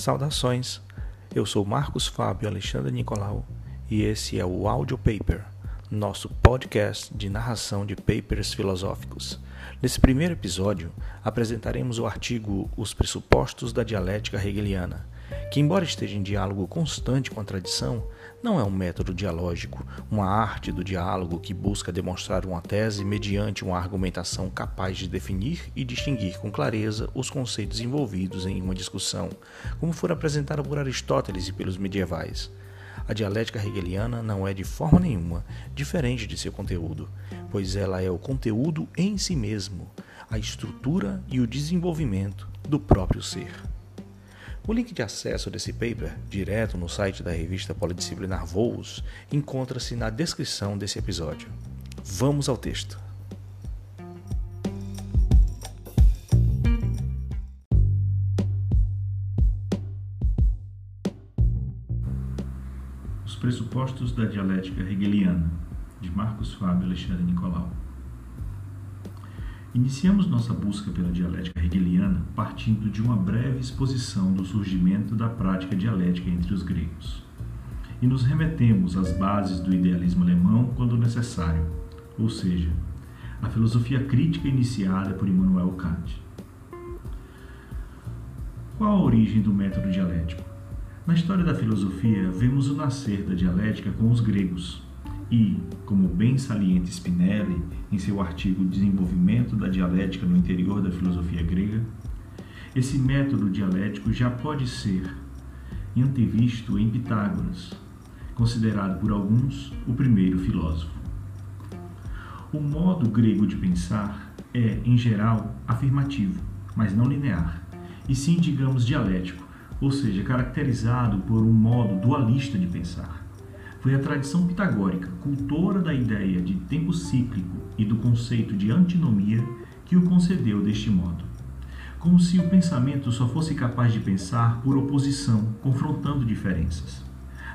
Saudações, eu sou Marcos Fábio Alexandre Nicolau e esse é o Audio Paper, nosso podcast de narração de papers filosóficos. Nesse primeiro episódio, apresentaremos o artigo Os Pressupostos da Dialética Hegeliana, que, embora esteja em diálogo constante com a tradição, não é um método dialógico, uma arte do diálogo que busca demonstrar uma tese mediante uma argumentação capaz de definir e distinguir com clareza os conceitos envolvidos em uma discussão, como for apresentada por Aristóteles e pelos medievais. A dialética hegeliana não é de forma nenhuma diferente de seu conteúdo, pois ela é o conteúdo em si mesmo, a estrutura e o desenvolvimento do próprio ser. O link de acesso desse paper, direto no site da revista Polidisciplinar Voos, encontra-se na descrição desse episódio. Vamos ao texto. Os pressupostos da dialética hegeliana, de Marcos Fábio Alexandre Nicolau. Iniciamos nossa busca pela dialética hegeliana partindo de uma breve exposição do surgimento da prática dialética entre os gregos. E nos remetemos às bases do idealismo alemão quando necessário, ou seja, a filosofia crítica iniciada por Immanuel Kant. Qual a origem do método dialético? Na história da filosofia, vemos o nascer da dialética com os gregos, e, como bem salienta Spinelli em seu artigo Desenvolvimento da Dialética no Interior da Filosofia Grega, esse método dialético já pode ser antevisto em Pitágoras, considerado por alguns o primeiro filósofo. O modo grego de pensar é, em geral, afirmativo, mas não linear, e sim, digamos, dialético, ou seja, caracterizado por um modo dualista de pensar. Foi a tradição pitagórica, cultora da ideia de tempo cíclico e do conceito de antinomia, que o concedeu deste modo. Como se o pensamento só fosse capaz de pensar por oposição, confrontando diferenças.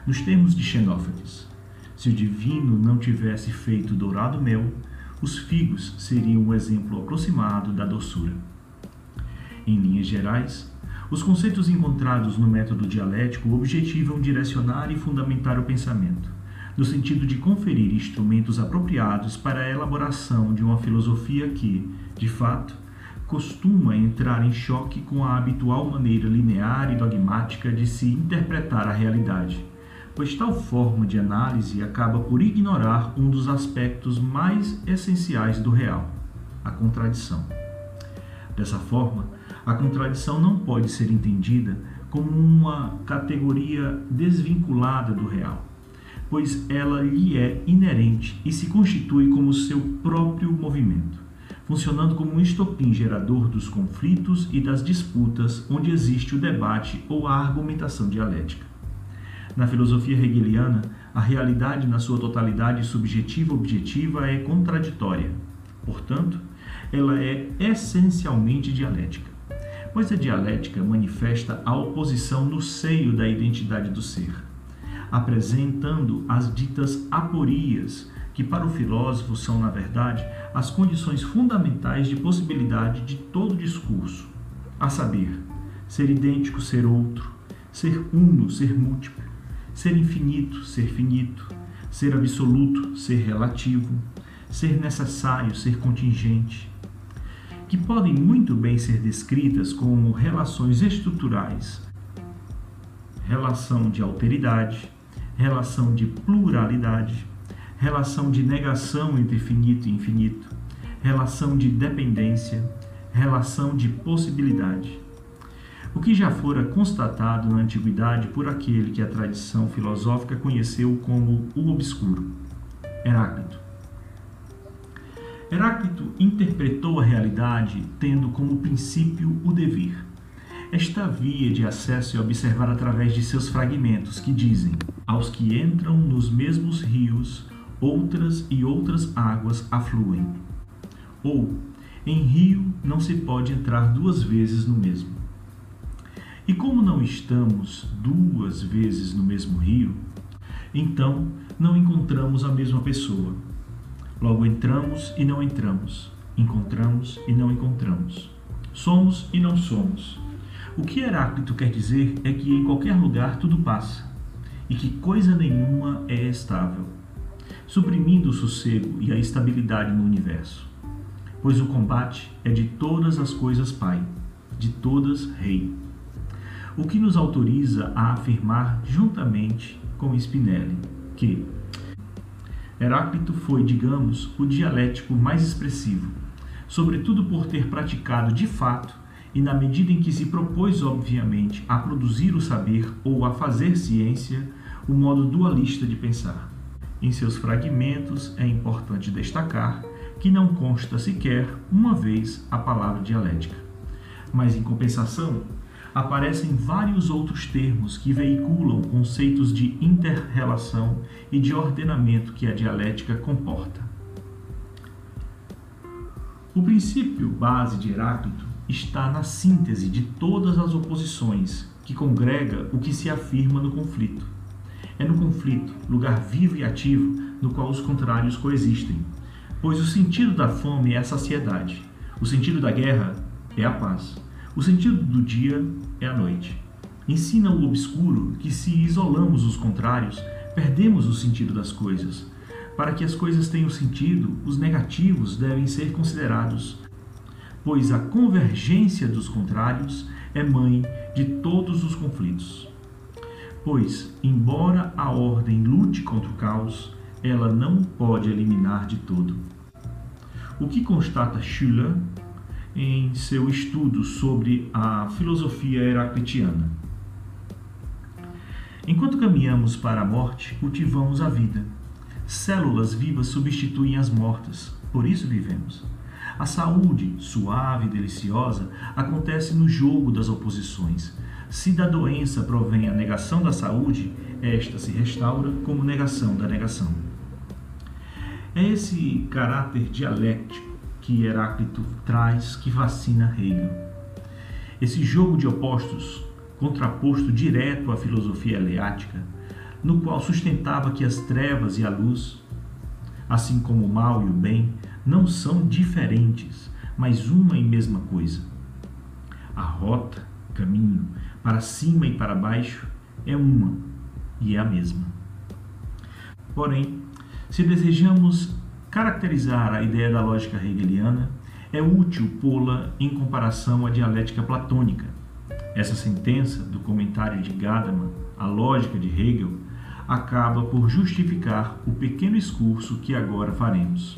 Nos termos de Xenófanes, se o divino não tivesse feito dourado mel, os figos seriam um exemplo aproximado da doçura. Em linhas gerais, os conceitos encontrados no método dialético objetivam direcionar e fundamentar o pensamento, no sentido de conferir instrumentos apropriados para a elaboração de uma filosofia que, de fato, costuma entrar em choque com a habitual maneira linear e dogmática de se interpretar a realidade, pois tal forma de análise acaba por ignorar um dos aspectos mais essenciais do real, a contradição. Dessa forma, a contradição não pode ser entendida como uma categoria desvinculada do real, pois ela lhe é inerente e se constitui como seu próprio movimento, funcionando como um estopim gerador dos conflitos e das disputas onde existe o debate ou a argumentação dialética. Na filosofia hegeliana, a realidade na sua totalidade subjetiva-objetiva é contraditória. Portanto, ela é essencialmente dialética pois a dialética manifesta a oposição no seio da identidade do ser, apresentando as ditas aporias, que para o filósofo são, na verdade, as condições fundamentais de possibilidade de todo discurso, a saber, ser idêntico, ser outro, ser uno, ser múltiplo, ser infinito, ser finito, ser absoluto, ser relativo, ser necessário, ser contingente, que podem muito bem ser descritas como relações estruturais, relação de alteridade, relação de pluralidade, relação de negação entre finito e infinito, relação de dependência, relação de possibilidade. O que já fora constatado na antiguidade por aquele que a tradição filosófica conheceu como o obscuro, Heráclito. Heráclito interpretou a realidade tendo como princípio o dever. Esta via de acesso é observar através de seus fragmentos que dizem: aos que entram nos mesmos rios, outras e outras águas afluem. Ou, em rio não se pode entrar duas vezes no mesmo. E como não estamos duas vezes no mesmo rio, então não encontramos a mesma pessoa Logo entramos e não entramos, encontramos e não encontramos. Somos e não somos. O que Heráclito quer dizer é que em qualquer lugar tudo passa e que coisa nenhuma é estável, suprimindo o sossego e a estabilidade no universo. Pois o combate é de todas as coisas Pai, de todas Rei. O que nos autoriza a afirmar juntamente com Spinelli que Heráclito foi, digamos, o dialético mais expressivo, sobretudo por ter praticado de fato e na medida em que se propôs, obviamente, a produzir o saber ou a fazer ciência, o modo dualista de pensar. Em seus fragmentos é importante destacar que não consta sequer uma vez a palavra dialética. Mas, em compensação, aparecem vários outros termos que veiculam conceitos de interrelação e de ordenamento que a dialética comporta. O princípio base de Heráclito está na síntese de todas as oposições, que congrega o que se afirma no conflito. É no conflito, lugar vivo e ativo, no qual os contrários coexistem, pois o sentido da fome é a saciedade, o sentido da guerra é a paz. O sentido do dia é a noite. Ensina o obscuro que, se isolamos os contrários, perdemos o sentido das coisas. Para que as coisas tenham sentido, os negativos devem ser considerados, pois a convergência dos contrários é mãe de todos os conflitos. Pois, embora a ordem lute contra o caos, ela não pode eliminar de todo. O que constata Schiller em seu estudo sobre a filosofia heraclitiana. Enquanto caminhamos para a morte, cultivamos a vida. Células vivas substituem as mortas, por isso vivemos. A saúde, suave e deliciosa, acontece no jogo das oposições. Se da doença provém a negação da saúde, esta se restaura como negação da negação. É esse caráter dialético que Heráclito traz que fascina Hegel. Esse jogo de opostos, contraposto direto à filosofia eleática, no qual sustentava que as trevas e a luz, assim como o mal e o bem, não são diferentes, mas uma e mesma coisa. A rota, caminho, para cima e para baixo, é uma e é a mesma. Porém, se desejamos caracterizar a ideia da lógica hegeliana, é útil pô-la em comparação à dialética platônica. Essa sentença do comentário de Gadamer, A Lógica de Hegel, acaba por justificar o pequeno excurso que agora faremos.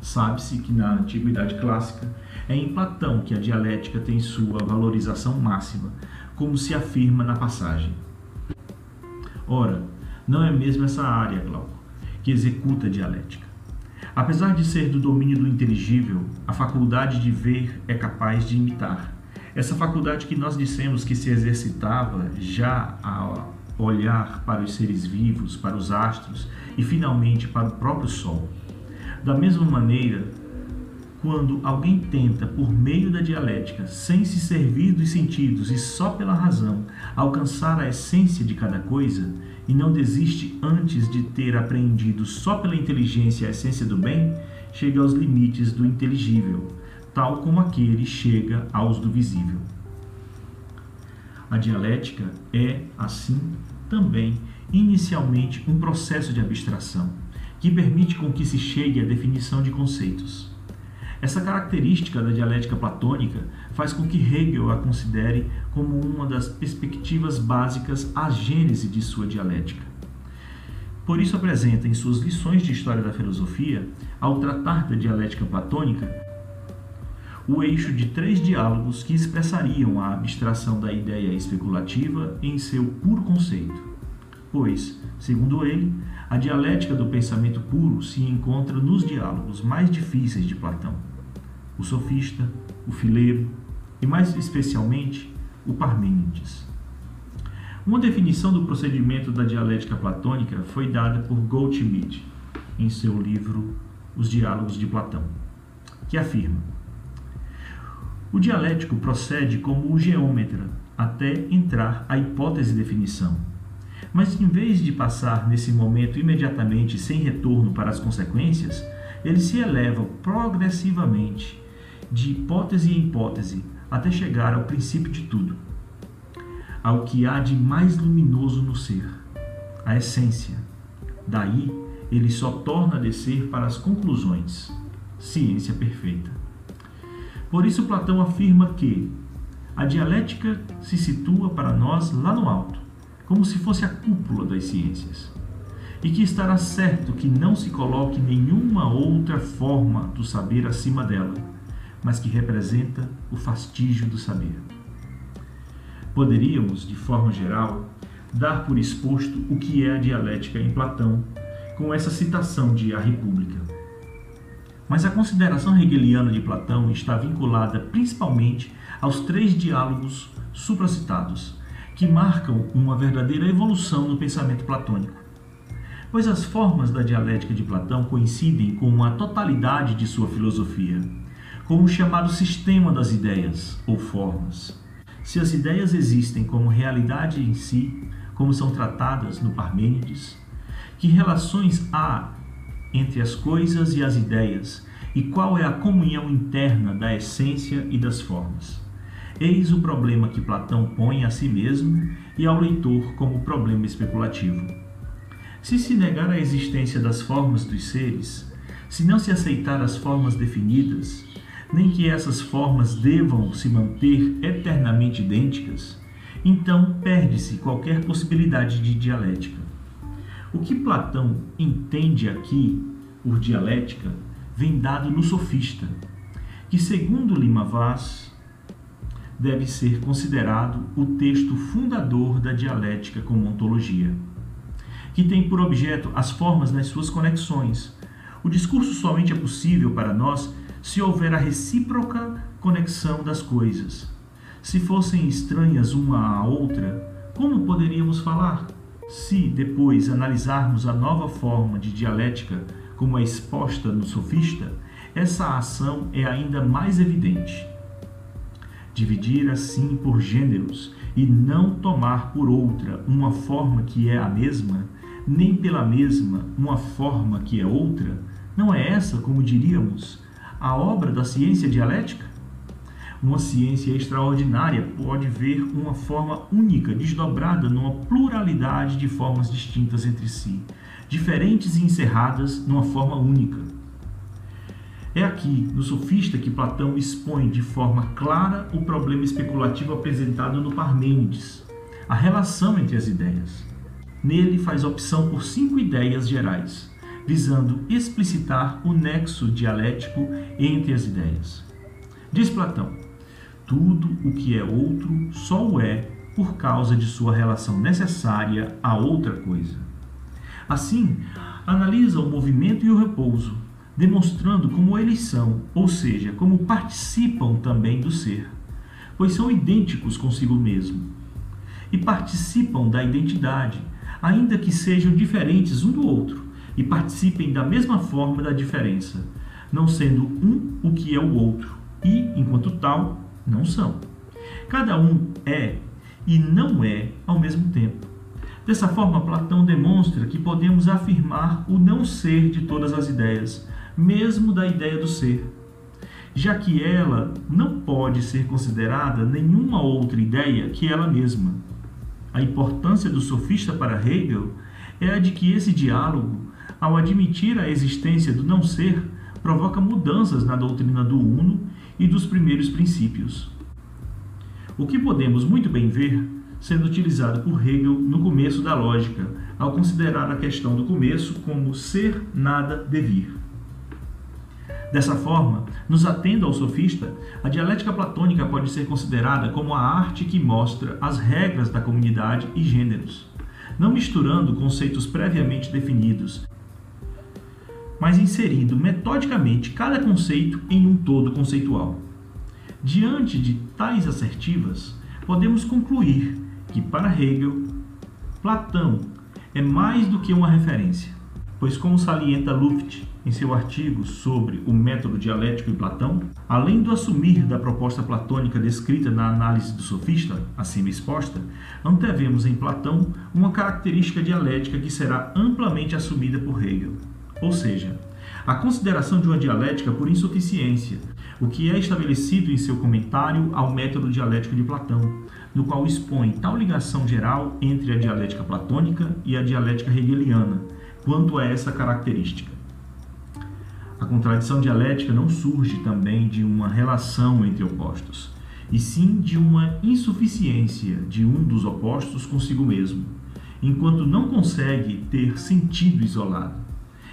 Sabe-se que na antiguidade clássica é em Platão que a dialética tem sua valorização máxima, como se afirma na passagem. Ora, não é mesmo essa área, Glauco, que executa a dialética. Apesar de ser do domínio do inteligível, a faculdade de ver é capaz de imitar. Essa faculdade que nós dissemos que se exercitava já a olhar para os seres vivos, para os astros e finalmente para o próprio Sol. Da mesma maneira, quando alguém tenta, por meio da dialética, sem se servir dos sentidos e só pela razão, alcançar a essência de cada coisa, e não desiste antes de ter apreendido só pela inteligência a essência do bem, chega aos limites do inteligível, tal como aquele chega aos do visível. A dialética é, assim, também inicialmente um processo de abstração, que permite com que se chegue à definição de conceitos. Essa característica da dialética platônica faz com que Hegel a considere como uma das perspectivas básicas à gênese de sua dialética. Por isso apresenta em suas lições de história da filosofia, ao tratar da dialética platônica, o eixo de três diálogos que expressariam a abstração da ideia especulativa em seu puro conceito. Pois, segundo ele, a dialética do pensamento puro se encontra nos diálogos mais difíceis de Platão o sofista, o fileiro e, mais especialmente, o Parmênides. Uma definição do procedimento da dialética platônica foi dada por Goldschmidt em seu livro Os Diálogos de Platão, que afirma: O dialético procede como o geômetra até entrar a hipótese de definição. Mas em vez de passar nesse momento imediatamente sem retorno para as consequências, ele se eleva progressivamente de hipótese em hipótese, até chegar ao princípio de tudo. ao que há de mais luminoso no ser, a essência. Daí, ele só torna a descer para as conclusões, ciência perfeita. Por isso, Platão afirma que a dialética se situa para nós lá no alto, como se fosse a cúpula das ciências, e que estará certo que não se coloque nenhuma outra forma do saber acima dela, mas que representa o fastígio do saber. Poderíamos, de forma geral, dar por exposto o que é a dialética em Platão, com essa citação de A República. Mas a consideração hegeliana de Platão está vinculada principalmente aos três diálogos supracitados, que marcam uma verdadeira evolução no pensamento platônico. Pois as formas da dialética de Platão coincidem com a totalidade de sua filosofia, com o chamado sistema das ideias, ou formas. Se as ideias existem como realidade em si, como são tratadas no Parmênides, que relações há entre as coisas e as ideias, e qual é a comunhão interna da essência e das formas. Eis o problema que Platão põe a si mesmo e ao leitor como problema especulativo. Se se negar a existência das formas dos seres, se não se aceitar as formas definidas, nem que essas formas devam se manter eternamente idênticas, então perde-se qualquer possibilidade de dialética. O que Platão entende aqui por dialética vem dado no Sofista, que, segundo Lima Vaz, deve ser considerado o texto fundador da dialética como ontologia, que tem por objeto as formas nas suas conexões. O discurso somente é possível para nós se houver a recíproca conexão das coisas. Se fossem estranhas uma à outra, como poderíamos falar? Se depois analisarmos a nova forma de dialética como é exposta no sofista, essa ação é ainda mais evidente. Dividir assim por gêneros e não tomar por outra uma forma que é a mesma, nem pela mesma uma forma que é outra, não é essa, como diríamos, a obra da ciência dialética? Uma ciência extraordinária pode ver uma forma única, desdobrada numa pluralidade de formas distintas entre si, diferentes e encerradas numa forma única. É aqui, no Sofista, que Platão expõe de forma clara o problema especulativo apresentado no Parmênides, a relação entre as ideias. Nele faz opção por cinco ideias gerais, visando explicitar o nexo dialético entre as ideias. Diz Platão: tudo o que é outro só o é por causa de sua relação necessária a outra coisa. Assim, analisa o movimento e o repouso, demonstrando como eles são, ou seja, como participam também do ser, pois são idênticos consigo mesmo. E participam da identidade, ainda que sejam diferentes um do outro, e participem da mesma forma da diferença, não sendo um o que é o outro, e, enquanto tal, não são. Cada um é e não é ao mesmo tempo. Dessa forma, Platão demonstra que podemos afirmar o não ser de todas as ideias, mesmo da ideia do ser, já que ela não pode ser considerada nenhuma outra ideia que ela mesma. A importância do sofista para Hegel é a de que esse diálogo ao admitir a existência do não ser, provoca mudanças na doutrina do Uno e dos primeiros princípios. O que podemos muito bem ver sendo utilizado por Hegel no começo da lógica, ao considerar a questão do começo como ser, nada, devir. Dessa forma, nos atendo ao sofista, a dialética platônica pode ser considerada como a arte que mostra as regras da comunidade e gêneros, não misturando conceitos previamente definidos, mas inserindo metodicamente cada conceito em um todo conceitual. Diante de tais assertivas, podemos concluir que, para Hegel, Platão é mais do que uma referência, pois, como salienta Luft em seu artigo sobre o método dialético em Platão, além do assumir da proposta platônica descrita na análise do sofista, acima exposta, antevemos em Platão uma característica dialética que será amplamente assumida por Hegel ou seja, a consideração de uma dialética por insuficiência, o que é estabelecido em seu comentário ao método dialético de Platão, no qual expõe tal ligação geral entre a dialética platônica e a dialética hegeliana, quanto a essa característica. A contradição dialética não surge também de uma relação entre opostos, e sim de uma insuficiência de um dos opostos consigo mesmo, enquanto não consegue ter sentido isolado.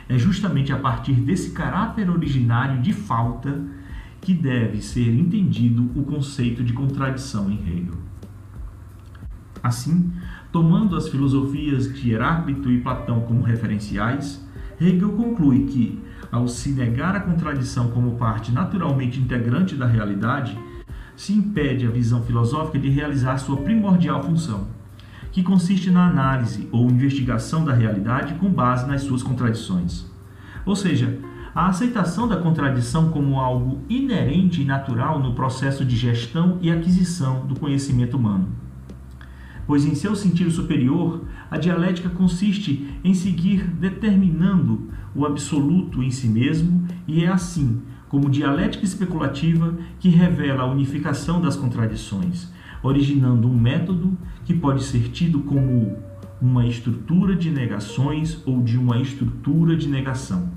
É justamente a partir desse caráter originário de falta que deve ser entendido o conceito de contradição em Hegel. Assim, tomando as filosofias de Heráclito e Platão como referenciais, Hegel conclui que, ao se negar a contradição como parte naturalmente integrante da realidade, se impede a visão filosófica de realizar sua primordial função, que consiste na análise ou investigação da realidade com base nas suas contradições. Ou seja, a aceitação da contradição como algo inerente e natural no processo de gestão e aquisição do conhecimento humano. Pois, em seu sentido superior, a dialética consiste em seguir determinando o absoluto em si mesmo, e é assim, como dialética especulativa, que revela a unificação das contradições, originando um método que pode ser tido como uma estrutura de negações ou de uma estrutura de negação.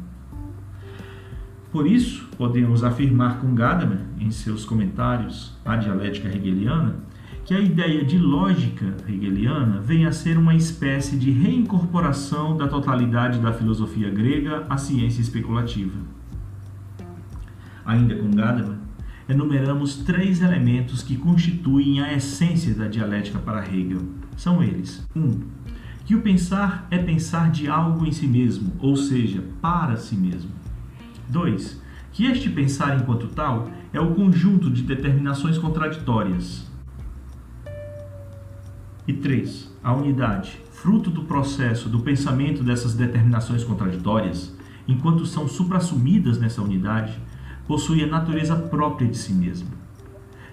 Por isso, podemos afirmar com Gadamer, em seus comentários à dialética hegeliana, que a ideia de lógica hegeliana vem a ser uma espécie de reincorporação da totalidade da filosofia grega à ciência especulativa. Ainda com Gadamer, enumeramos três elementos que constituem a essência da dialética para Hegel. São eles: 1. Um, que o pensar é pensar de algo em si mesmo, ou seja, para si mesmo. 2. Que este pensar enquanto tal é o conjunto de determinações contraditórias. E 3. A unidade, fruto do processo do pensamento dessas determinações contraditórias, enquanto são suprassumidas nessa unidade, possui a natureza própria de si mesma.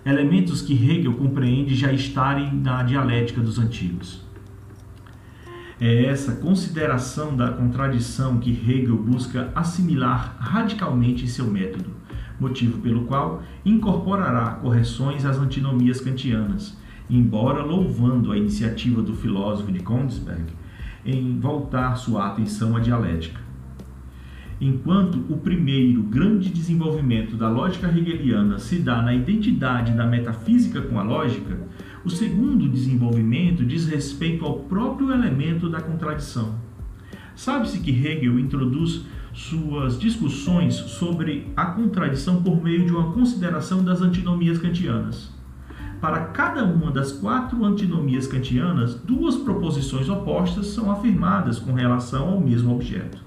Elementos que Hegel compreende já estarem na dialética dos antigos. É essa consideração da contradição que Hegel busca assimilar radicalmente em seu método, motivo pelo qual incorporará correções às antinomias kantianas, embora louvando a iniciativa do filósofo de Konigsberg em voltar sua atenção à dialética. Enquanto o primeiro grande desenvolvimento da lógica hegeliana se dá na identidade da metafísica com a lógica, o segundo desenvolvimento diz respeito ao próprio elemento da contradição. Sabe-se que Hegel introduz suas discussões sobre a contradição por meio de uma consideração das antinomias kantianas. Para cada uma das quatro antinomias kantianas, duas proposições opostas são afirmadas com relação ao mesmo objeto.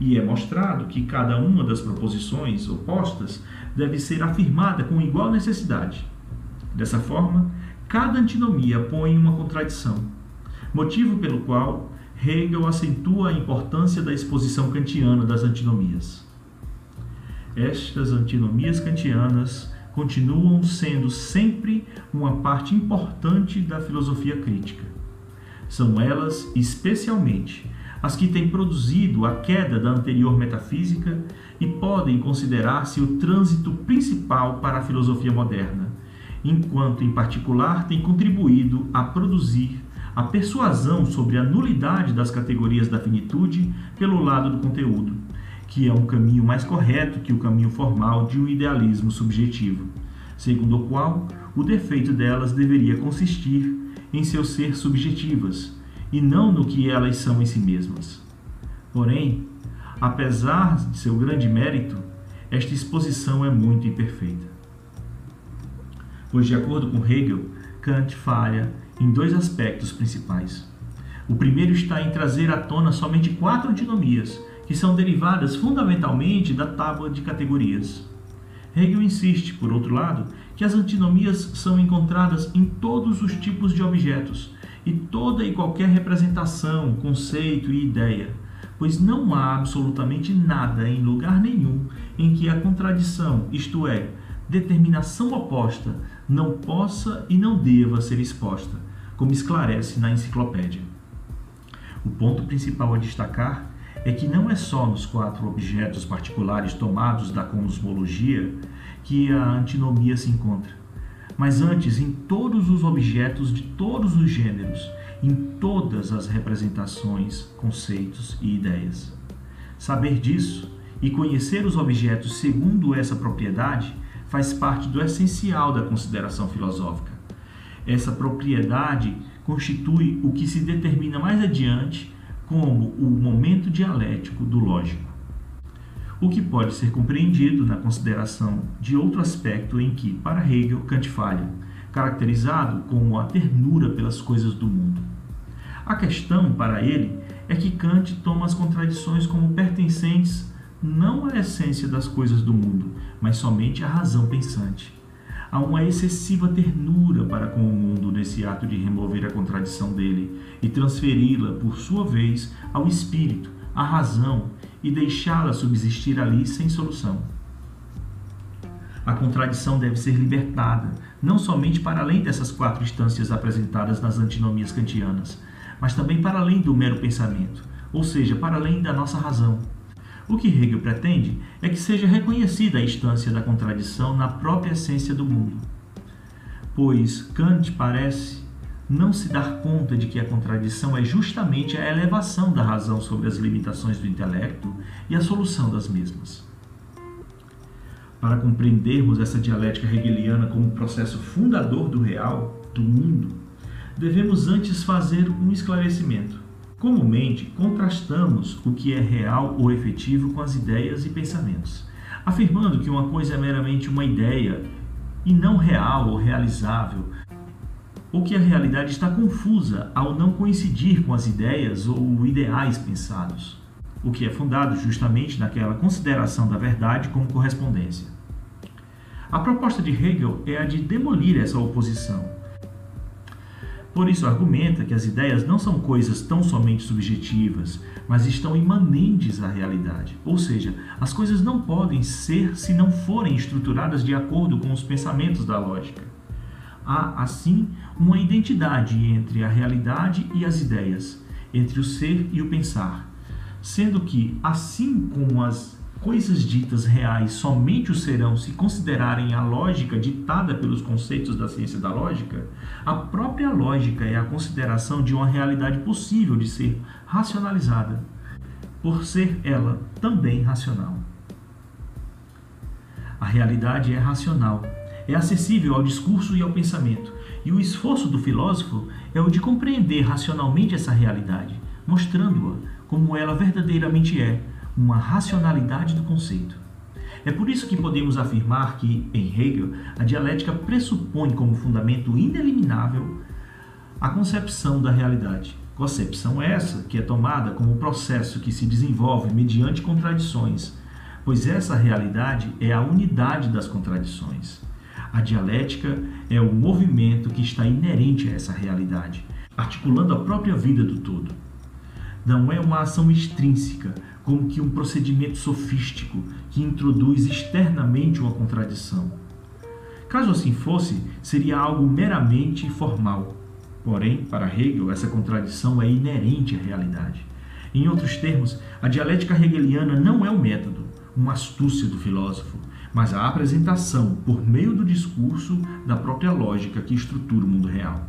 E é mostrado que cada uma das proposições opostas deve ser afirmada com igual necessidade. Dessa forma, Cada antinomia põe uma contradição, motivo pelo qual Hegel acentua a importância da exposição kantiana das antinomias. Estas antinomias kantianas continuam sendo sempre uma parte importante da filosofia crítica. São elas, especialmente, as que têm produzido a queda da anterior metafísica e podem considerar-se o trânsito principal para a filosofia moderna enquanto, em particular, tem contribuído a produzir a persuasão sobre a nulidade das categorias da finitude pelo lado do conteúdo, que é um caminho mais correto que o caminho formal de um idealismo subjetivo, segundo o qual o defeito delas deveria consistir em seu ser subjetivas e não no que elas são em si mesmas. Porém, apesar de seu grande mérito, esta exposição é muito imperfeita pois, de acordo com Hegel, Kant falha em dois aspectos principais. O primeiro está em trazer à tona somente quatro antinomias, que são derivadas fundamentalmente da tábua de categorias. Hegel insiste, por outro lado, que as antinomias são encontradas em todos os tipos de objetos e toda e qualquer representação, conceito e ideia, pois não há absolutamente nada em lugar nenhum em que a contradição, isto é, determinação oposta não possa e não deva ser exposta, como esclarece na enciclopédia. O ponto principal a destacar é que não é só nos quatro objetos particulares tomados da cosmologia que a antinomia se encontra, mas antes em todos os objetos de todos os gêneros, em todas as representações, conceitos e ideias. Saber disso e conhecer os objetos segundo essa propriedade faz parte do essencial da consideração filosófica. Essa propriedade constitui o que se determina mais adiante como o momento dialético do lógico. O que pode ser compreendido na consideração de outro aspecto em que, para Hegel, Kant falha, caracterizado como a ternura pelas coisas do mundo. A questão, para ele, é que Kant toma as contradições como pertencentes não à essência das coisas do mundo, mas somente à razão pensante. Há uma excessiva ternura para com o mundo nesse ato de remover a contradição dele e transferi-la, por sua vez, ao espírito, à razão e deixá-la subsistir ali sem solução. A contradição deve ser libertada, não somente para além dessas quatro instâncias apresentadas nas antinomias kantianas, mas também para além do mero pensamento, ou seja, para além da nossa razão. O que Hegel pretende é que seja reconhecida a instância da contradição na própria essência do mundo. Pois Kant parece não se dar conta de que a contradição é justamente a elevação da razão sobre as limitações do intelecto e a solução das mesmas. Para compreendermos essa dialética hegeliana como processo fundador do real, do mundo, devemos antes fazer um esclarecimento. Comumente, contrastamos o que é real ou efetivo com as ideias e pensamentos, afirmando que uma coisa é meramente uma ideia e não real ou realizável, ou que a realidade está confusa ao não coincidir com as ideias ou ideais pensados, o que é fundado justamente naquela consideração da verdade como correspondência. A proposta de Hegel é a de demolir essa oposição por isso, argumenta que as ideias não são coisas tão somente subjetivas, mas estão imanentes à realidade. Ou seja, as coisas não podem ser se não forem estruturadas de acordo com os pensamentos da lógica. Há, assim, uma identidade entre a realidade e as ideias, entre o ser e o pensar, sendo que, assim como as coisas ditas reais somente o serão se considerarem a lógica ditada pelos conceitos da ciência da lógica, a própria lógica é a consideração de uma realidade possível de ser racionalizada, por ser ela também racional. A realidade é racional, é acessível ao discurso e ao pensamento, e o esforço do filósofo é o de compreender racionalmente essa realidade, mostrando-a como ela verdadeiramente é uma racionalidade do conceito. É por isso que podemos afirmar que, em Hegel, a dialética pressupõe como fundamento ineliminável a concepção da realidade. Concepção essa que é tomada como processo que se desenvolve mediante contradições, pois essa realidade é a unidade das contradições. A dialética é o movimento que está inerente a essa realidade, articulando a própria vida do todo. Não é uma ação extrínseca, como que um procedimento sofístico que introduz externamente uma contradição. Caso assim fosse, seria algo meramente formal. Porém, para Hegel, essa contradição é inerente à realidade. Em outros termos, a dialética hegeliana não é um método, uma astúcia do filósofo, mas a apresentação, por meio do discurso, da própria lógica que estrutura o mundo real.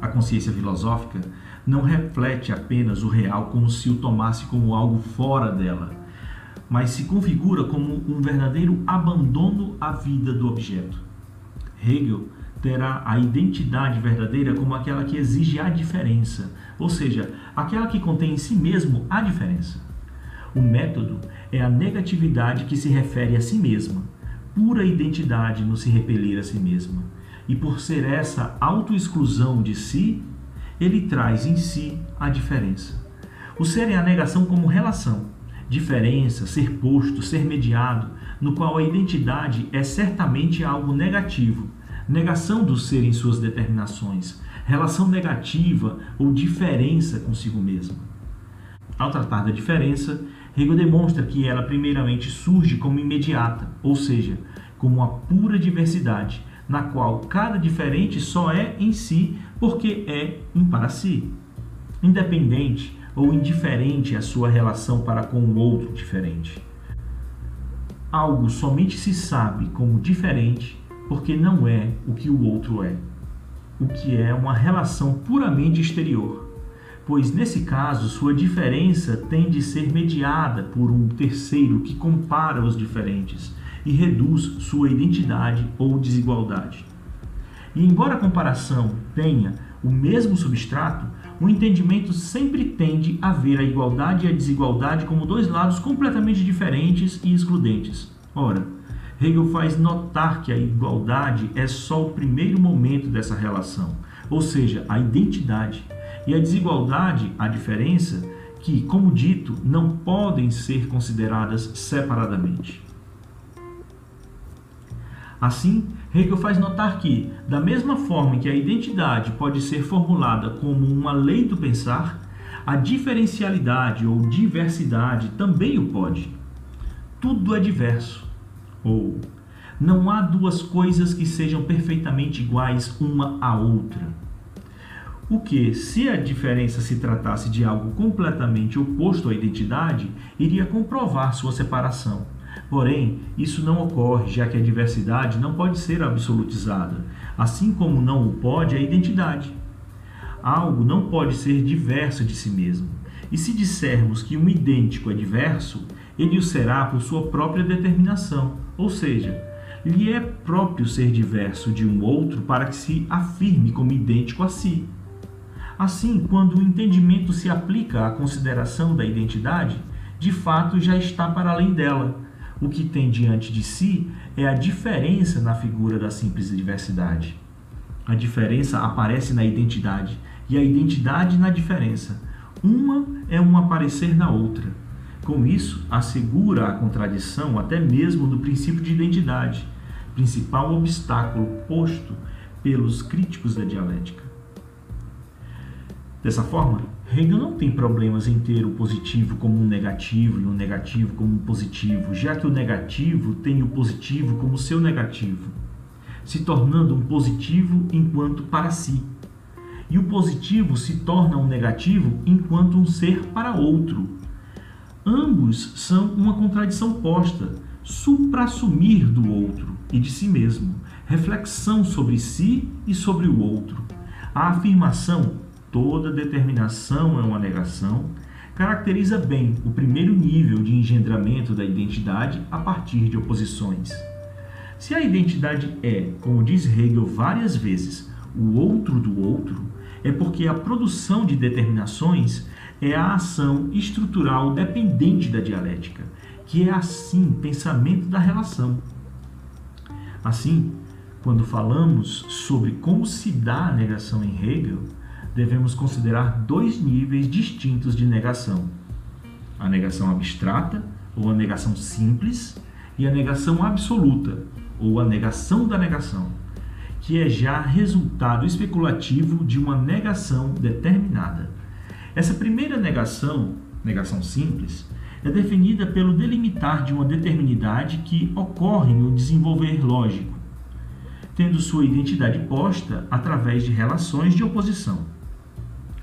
A consciência filosófica não reflete apenas o real como se o tomasse como algo fora dela, mas se configura como um verdadeiro abandono à vida do objeto. Hegel terá a identidade verdadeira como aquela que exige a diferença, ou seja, aquela que contém em si mesmo a diferença. O método é a negatividade que se refere a si mesma, pura identidade no se repelir a si mesma. E por ser essa autoexclusão de si, ele traz em si a diferença. O ser é a negação como relação, diferença, ser posto, ser mediado, no qual a identidade é certamente algo negativo, negação do ser em suas determinações, relação negativa ou diferença consigo mesmo. Ao tratar da diferença, Hegel demonstra que ela primeiramente surge como imediata, ou seja, como uma pura diversidade, na qual cada diferente só é em si porque é um para si. Independente ou indiferente a sua relação para com o outro diferente. Algo somente se sabe como diferente porque não é o que o outro é, o que é uma relação puramente exterior, pois nesse caso sua diferença tem de ser mediada por um terceiro que compara os diferentes e reduz sua identidade ou desigualdade. E embora a comparação tenha o mesmo substrato, o entendimento sempre tende a ver a igualdade e a desigualdade como dois lados completamente diferentes e excludentes. Ora, Hegel faz notar que a igualdade é só o primeiro momento dessa relação, ou seja, a identidade, e a desigualdade, a diferença, que, como dito, não podem ser consideradas separadamente. Assim, Hegel faz notar que, da mesma forma que a identidade pode ser formulada como uma lei do pensar, a diferencialidade ou diversidade também o pode. Tudo é diverso. Ou não há duas coisas que sejam perfeitamente iguais uma à outra. O que, se a diferença se tratasse de algo completamente oposto à identidade, iria comprovar sua separação Porém, isso não ocorre, já que a diversidade não pode ser absolutizada, assim como não o pode a identidade. Algo não pode ser diverso de si mesmo. E se dissermos que um idêntico é diverso, ele o será por sua própria determinação, ou seja, lhe é próprio ser diverso de um outro para que se afirme como idêntico a si. Assim, quando o entendimento se aplica à consideração da identidade, de fato já está para além dela o que tem diante de si é a diferença na figura da simples diversidade. A diferença aparece na identidade e a identidade na diferença. Uma é um aparecer na outra. Com isso, assegura a contradição até mesmo do princípio de identidade, principal obstáculo posto pelos críticos da dialética. Dessa forma, Hegel não tem problemas em ter o positivo como um negativo e o negativo como um positivo, já que o negativo tem o positivo como seu negativo, se tornando um positivo enquanto para si. E o positivo se torna um negativo enquanto um ser para outro. Ambos são uma contradição posta, supra-assumir do outro e de si mesmo, reflexão sobre si e sobre o outro. A afirmação toda determinação é uma negação, caracteriza bem o primeiro nível de engendramento da identidade a partir de oposições. Se a identidade é, como diz Hegel várias vezes, o outro do outro, é porque a produção de determinações é a ação estrutural dependente da dialética, que é assim pensamento da relação. Assim, quando falamos sobre como se dá a negação em Hegel, devemos considerar dois níveis distintos de negação: a negação abstrata, ou a negação simples, e a negação absoluta, ou a negação da negação, que é já resultado especulativo de uma negação determinada. Essa primeira negação, negação simples, é definida pelo delimitar de uma determinidade que ocorre no desenvolver lógico, tendo sua identidade posta através de relações de oposição.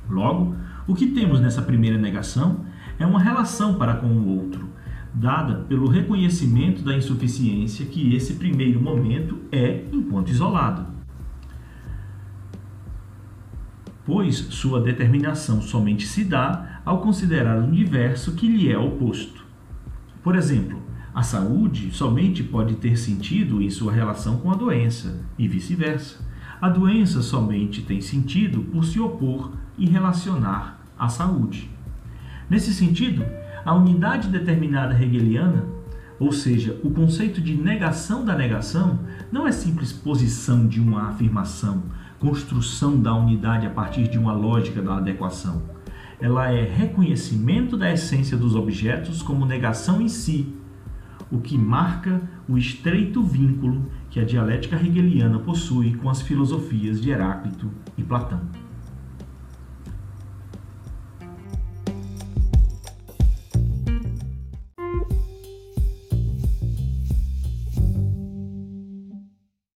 Logo, o que temos nessa primeira negação é uma relação para com o outro, dada pelo reconhecimento da insuficiência que esse primeiro momento é enquanto isolado. Pois sua determinação somente se dá ao considerar o universo que lhe é oposto. Por exemplo, a saúde somente pode ter sentido em sua relação com a doença, e vice-versa. A doença somente tem sentido por se opor e relacionar à saúde. Nesse sentido, a unidade determinada hegeliana, ou seja, o conceito de negação da negação, não é simples posição de uma afirmação, construção da unidade a partir de uma lógica da adequação. Ela é reconhecimento da essência dos objetos como negação em si, o que marca o estreito vínculo que a dialética hegeliana possui com as filosofias de Heráclito e Platão.